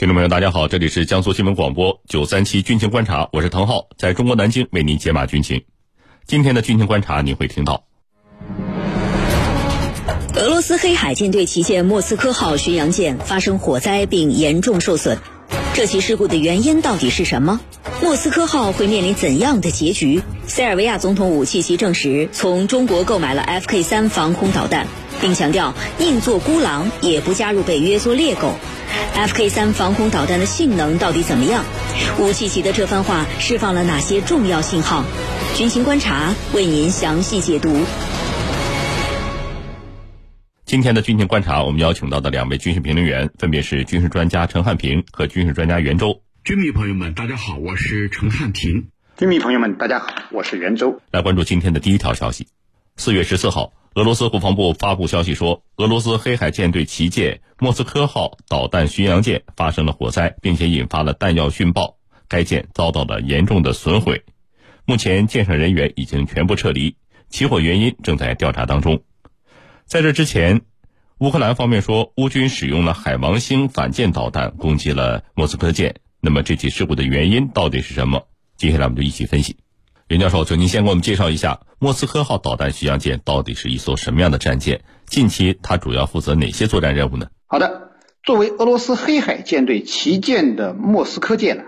听众朋友，大家好，这里是江苏新闻广播九三七军情观察，我是滕浩，在中国南京为您解码军情。今天的军情观察，你会听到：俄罗斯黑海舰队旗舰莫斯科号巡洋舰发生火灾并严重受损，这起事故的原因到底是什么？莫斯科号会面临怎样的结局？塞尔维亚总统武契奇证实从中国购买了 Fk 三防空导弹，并强调宁做孤狼也不加入北约做猎狗。Fk 三防空导弹的性能到底怎么样？吴奇奇的这番话释放了哪些重要信号？军情观察为您详细解读。今天的军情观察，我们邀请到的两位军事评论员分别是军事专家陈汉平和军事专家袁周。军迷朋友们，大家好，我是陈汉平。军迷朋友们，大家好，我是袁周。来关注今天的第一条消息。四月十四号。俄罗斯国防部发布消息说，俄罗斯黑海舰队旗舰莫斯科号导弹巡洋舰发生了火灾，并且引发了弹药殉爆，该舰遭到了严重的损毁。目前舰上人员已经全部撤离，起火原因正在调查当中。在这之前，乌克兰方面说乌军使用了海王星反舰导弹攻击了莫斯科舰。那么这起事故的原因到底是什么？接下来我们就一起分析。袁教授，请您先给我们介绍一下莫斯科号导弹巡洋舰到底是一艘什么样的战舰？近期它主要负责哪些作战任务呢？好的，作为俄罗斯黑海舰队旗舰的莫斯科舰呢，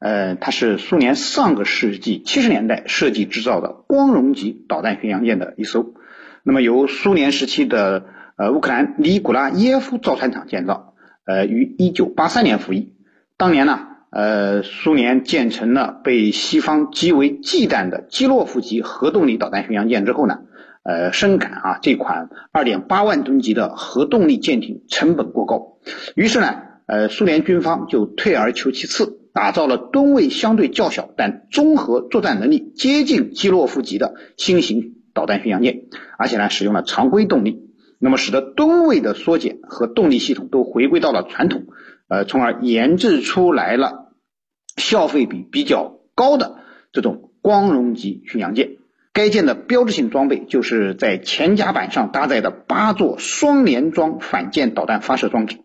呃，它是苏联上个世纪七十年代设计制造的光荣级导弹巡洋舰的一艘。那么由苏联时期的呃乌克兰尼古拉耶夫造船厂建造，呃，于一九八三年服役。当年呢。呃，苏联建成了被西方极为忌惮的基洛夫级核动力导弹巡洋舰之后呢，呃，深感啊这款2.8万吨级的核动力舰艇成本过高，于是呢，呃，苏联军方就退而求其次，打造了吨位相对较小但综合作战能力接近基洛夫级的新型导弹巡洋舰，而且呢，使用了常规动力，那么使得吨位的缩减和动力系统都回归到了传统。呃，从而研制出来了消费比比较高的这种光荣级巡洋舰。该舰的标志性装备就是在前甲板上搭载的八座双联装反舰导弹发射装置，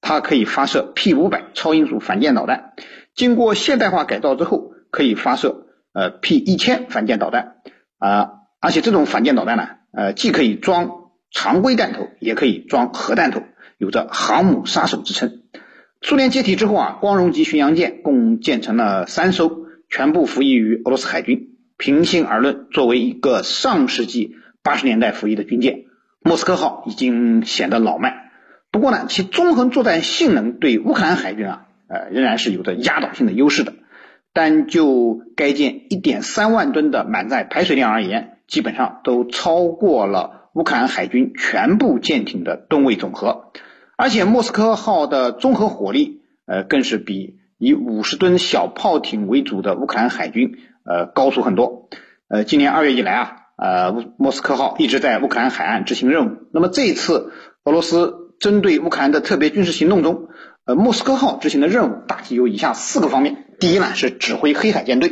它可以发射 P 五百超音速反舰导弹，经过现代化改造之后，可以发射呃 P 一千反舰导弹啊，而且这种反舰导弹呢，呃，既可以装常规弹头，也可以装核弹头，有着航母杀手之称。苏联解体之后啊，光荣级巡洋舰共建成了三艘，全部服役于俄罗斯海军。平心而论，作为一个上世纪八十年代服役的军舰，莫斯科号已经显得老迈。不过呢，其综合作战性能对乌克兰海军啊，呃，仍然是有着压倒性的优势的。单就该舰一点三万吨的满载排水量而言，基本上都超过了乌克兰海军全部舰艇的吨位总和。而且莫斯科号的综合火力，呃，更是比以五十吨小炮艇为主的乌克兰海军，呃，高出很多。呃，今年二月以来啊，呃，莫斯科号一直在乌克兰海岸执行任务。那么这一次俄罗斯针对乌克兰的特别军事行动中，呃，莫斯科号执行的任务大体有以下四个方面。第一呢是指挥黑海舰队，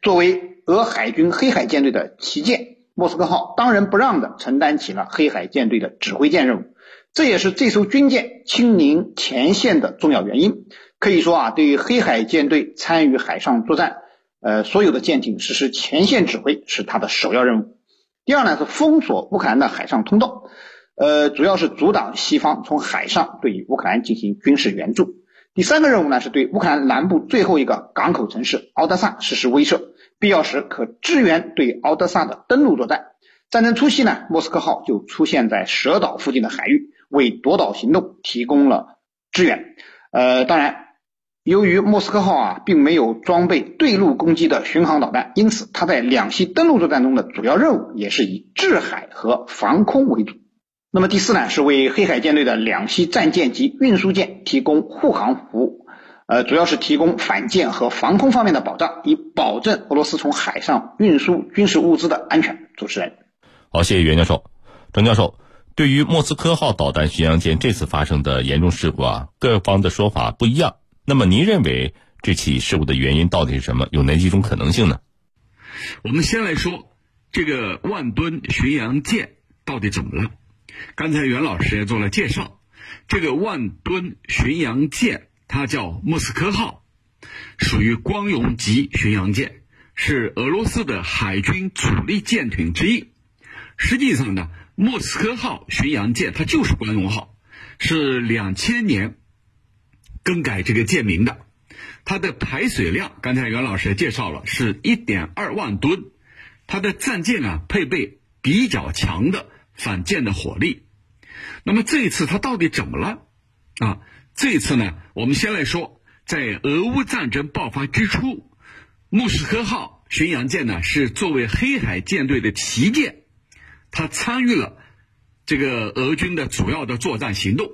作为俄海军黑海舰队的旗舰，莫斯科号当仁不让的承担起了黑海舰队的指挥舰任务。这也是这艘军舰亲临前线的重要原因。可以说啊，对于黑海舰队参与海上作战，呃，所有的舰艇实施前线指挥是它的首要任务。第二呢，是封锁乌克兰的海上通道，呃，主要是阻挡西方从海上对乌克兰进行军事援助。第三个任务呢，是对乌克兰南部最后一个港口城市敖德萨实施威慑，必要时可支援对敖德萨的登陆作战。战争初期呢，莫斯科号就出现在蛇岛附近的海域。为夺岛行动提供了支援。呃，当然，由于莫斯科号啊并没有装备对陆攻击的巡航导弹，因此它在两栖登陆作战中的主要任务也是以制海和防空为主。那么第四呢，是为黑海舰队的两栖战舰及运输舰提供护航服务。呃，主要是提供反舰和防空方面的保障，以保证俄罗斯从海上运输军事物资的安全。主持人，好，谢谢袁教授，张教授。对于莫斯科号导弹巡洋舰这次发生的严重事故啊，各方的说法不一样。那么您认为这起事故的原因到底是什么？有哪几种可能性呢？我们先来说这个万吨巡洋舰到底怎么了？刚才袁老师也做了介绍，这个万吨巡洋舰它叫莫斯科号，属于光荣级巡洋舰，是俄罗斯的海军主力舰艇之一。实际上呢，莫斯科号巡洋舰它就是光荣号，是两千年更改这个舰名的。它的排水量，刚才袁老师也介绍了，是一点二万吨。它的战舰啊，配备比较强的反舰的火力。那么这一次它到底怎么了？啊，这一次呢，我们先来说，在俄乌战争爆发之初，莫斯科号巡洋舰呢是作为黑海舰队的旗舰，他参与了这个俄军的主要的作战行动。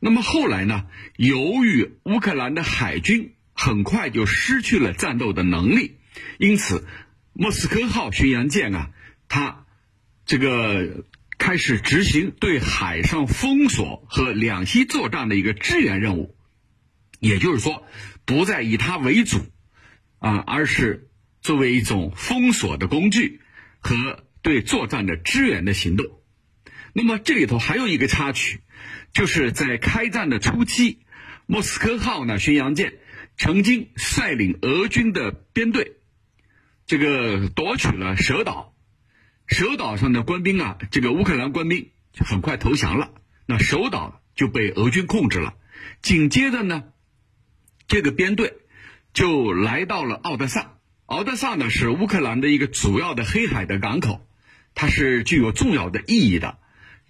那么后来呢，由于乌克兰的海军很快就失去了战斗的能力，因此。莫斯科号巡洋舰啊，它这个开始执行对海上封锁和两栖作战的一个支援任务，也就是说，不再以它为主啊，而是作为一种封锁的工具和对作战的支援的行动。那么这里头还有一个插曲，就是在开战的初期，莫斯科号呢巡洋舰曾经率领俄军的编队。这个夺取了蛇岛，蛇岛上的官兵啊，这个乌克兰官兵就很快投降了，那首岛就被俄军控制了。紧接着呢，这个编队就来到了奥德萨。奥德萨呢是乌克兰的一个主要的黑海的港口，它是具有重要的意义的。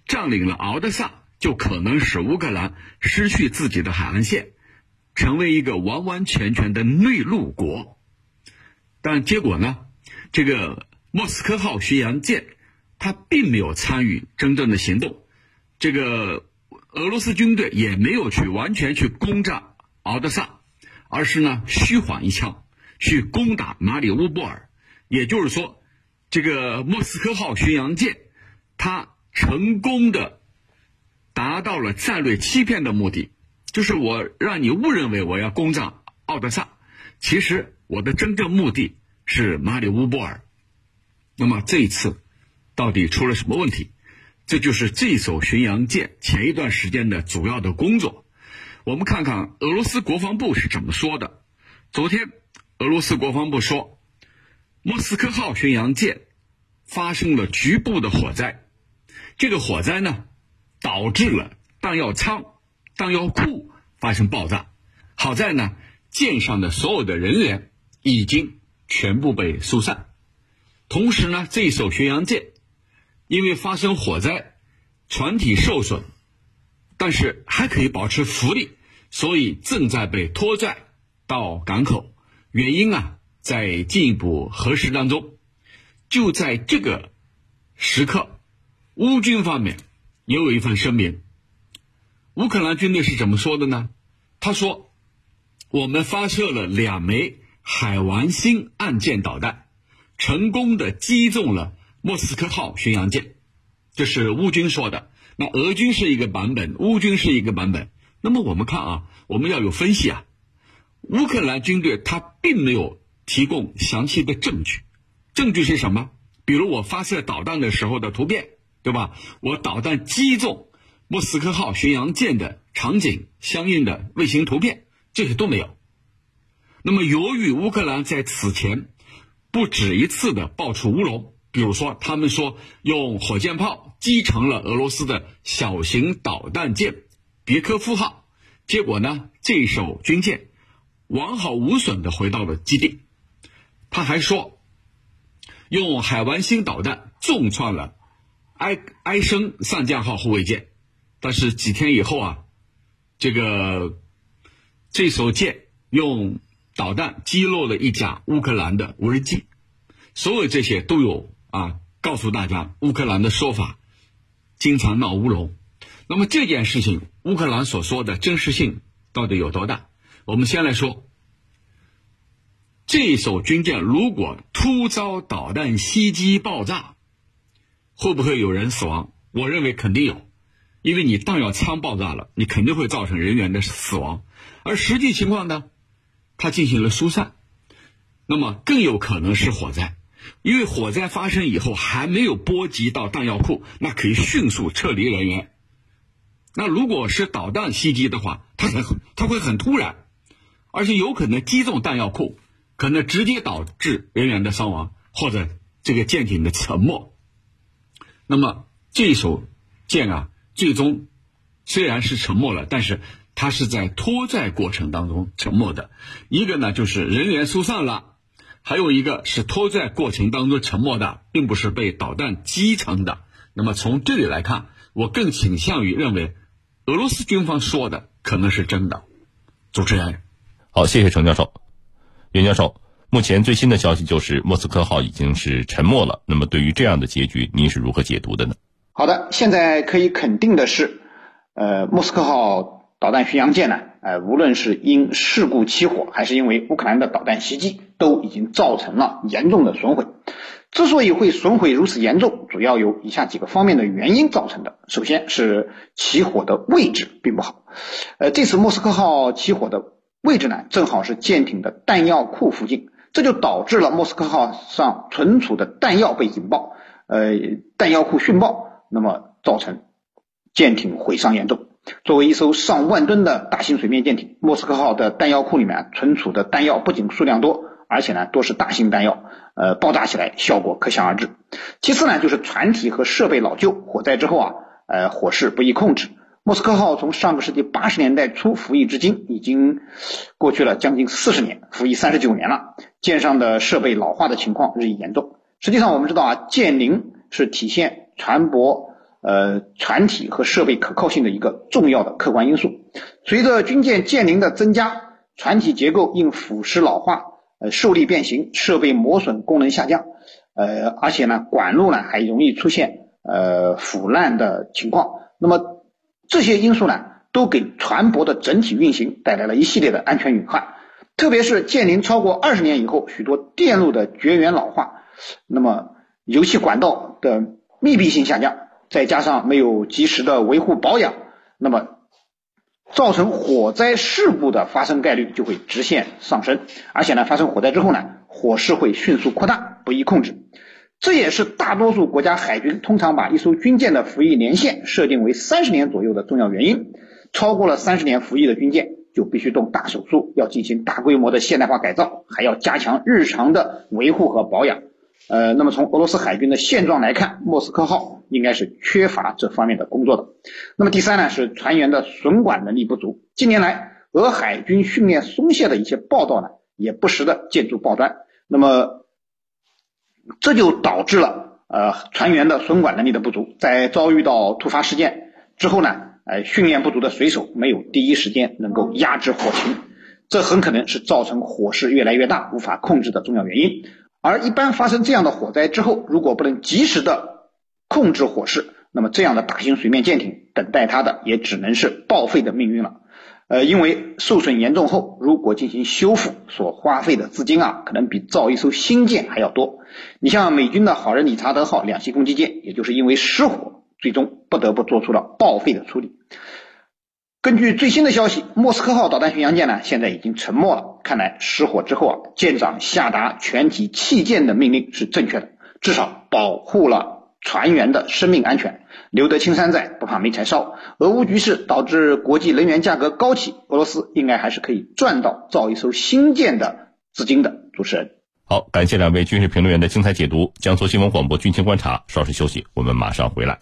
占领了敖德萨，就可能使乌克兰失去自己的海岸线，成为一个完完全全的内陆国。但结果呢？这个莫斯科号巡洋舰，它并没有参与真正的行动。这个俄罗斯军队也没有去完全去攻占敖德萨，而是呢虚晃一枪去攻打马里乌波尔。也就是说，这个莫斯科号巡洋舰，它成功的达到了战略欺骗的目的，就是我让你误认为我要攻占奥德萨，其实。我的真正目的是马里乌波尔，那么这一次到底出了什么问题？这就是这艘巡洋舰前一段时间的主要的工作。我们看看俄罗斯国防部是怎么说的。昨天，俄罗斯国防部说，莫斯科号巡洋舰发生了局部的火灾，这个火灾呢，导致了弹药仓、弹药库发生爆炸。好在呢，舰上的所有的人员。已经全部被疏散，同时呢，这一艘巡洋舰因为发生火灾，船体受损，但是还可以保持浮力，所以正在被拖拽到港口。原因啊，在进一步核实当中。就在这个时刻，乌军方面也有一份声明。乌克兰军队是怎么说的呢？他说：“我们发射了两枚。”海王星岸舰导弹成功的击中了莫斯科号巡洋舰，这是乌军说的。那俄军是一个版本，乌军是一个版本。那么我们看啊，我们要有分析啊。乌克兰军队他并没有提供详细的证据，证据是什么？比如我发射导弹的时候的图片，对吧？我导弹击中莫斯科号巡洋舰的场景相应的卫星图片，这些都没有。那么，由于乌克兰在此前不止一次的爆出乌龙，比如说，他们说用火箭炮击沉了俄罗斯的小型导弹舰“别科夫号”，结果呢，这艘军舰完好无损的回到了基地。他还说，用海王星导弹重创了埃埃森上将号护卫舰，但是几天以后啊，这个这艘舰用导弹击落了一架乌克兰的无人机，所有这些都有啊，告诉大家乌克兰的说法经常闹乌龙。那么这件事情，乌克兰所说的真实性到底有多大？我们先来说，这艘军舰如果突遭导弹袭击爆炸，会不会有人死亡？我认为肯定有，因为你弹药仓爆炸了，你肯定会造成人员的死亡。而实际情况呢？它进行了疏散，那么更有可能是火灾，因为火灾发生以后还没有波及到弹药库，那可以迅速撤离人员。那如果是导弹袭击的话，它很它会很突然，而且有可能击中弹药库，可能直接导致人员的伤亡或者这个舰艇的沉没。那么这艘舰啊，最终虽然是沉没了，但是它是在拖拽过程当中沉没的。一个呢就是人员疏散了，还有一个是拖拽过程当中沉没的，并不是被导弹击沉的。那么从这里来看，我更倾向于认为。俄罗斯军方说的可能是真的，主持人，好，谢谢程教授。袁教授，目前最新的消息就是莫斯科号已经是沉没了。那么，对于这样的结局，您是如何解读的呢？好的，现在可以肯定的是，呃，莫斯科号导弹巡洋舰呢，呃，无论是因事故起火，还是因为乌克兰的导弹袭击，都已经造成了严重的损毁。之所以会损毁如此严重，主要有以下几个方面的原因造成的。首先是起火的位置并不好，呃，这次莫斯科号起火的位置呢，正好是舰艇的弹药库附近，这就导致了莫斯科号上存储的弹药被引爆，呃，弹药库殉爆，那么造成舰艇毁伤严重。作为一艘上万吨的大型水面舰艇，莫斯科号的弹药库里面存储的弹药不仅数量多。而且呢，多是大型弹药，呃，爆炸起来效果可想而知。其次呢，就是船体和设备老旧，火灾之后啊，呃，火势不易控制。莫斯科号从上个世纪八十年代初服役至今，已经过去了将近四十年，服役三十九年了。舰上的设备老化的情况日益严重。实际上，我们知道啊，舰龄是体现船舶呃船体和设备可靠性的一个重要的客观因素。随着军舰舰龄的增加，船体结构因腐蚀老化。呃，受力变形，设备磨损，功能下降，呃，而且呢，管路呢还容易出现呃腐烂的情况。那么这些因素呢，都给船舶的整体运行带来了一系列的安全隐患。特别是建龄超过二十年以后，许多电路的绝缘老化，那么油气管道的密闭性下降，再加上没有及时的维护保养，那么。造成火灾事故的发生概率就会直线上升，而且呢，发生火灾之后呢，火势会迅速扩大，不易控制。这也是大多数国家海军通常把一艘军舰的服役年限设定为三十年左右的重要原因。超过了三十年服役的军舰，就必须动大手术，要进行大规模的现代化改造，还要加强日常的维护和保养。呃，那么从俄罗斯海军的现状来看，莫斯科号应该是缺乏这方面的工作的。那么第三呢，是船员的损管能力不足。近年来，俄海军训练松懈的一些报道呢，也不时的见诸报端。那么这就导致了呃船员的损管能力的不足，在遭遇到突发事件之后呢，呃训练不足的水手没有第一时间能够压制火情，这很可能是造成火势越来越大无法控制的重要原因。而一般发生这样的火灾之后，如果不能及时的控制火势，那么这样的大型水面舰艇等待它的也只能是报废的命运了。呃，因为受损严重后，如果进行修复，所花费的资金啊，可能比造一艘新舰还要多。你像美军的好人理查德号两栖攻击舰，也就是因为失火，最终不得不做出了报废的处理。根据最新的消息，莫斯科号导弹巡洋舰呢，现在已经沉没了。看来失火之后啊，舰长下达全体弃舰的命令是正确的，至少保护了船员的生命安全。留得青山在，不怕没柴烧。俄乌局势导致国际能源价格高企，俄罗斯应该还是可以赚到造一艘新舰的资金的。主持人，好，感谢两位军事评论员的精彩解读。江苏新闻广播军情观察，稍事休息，我们马上回来。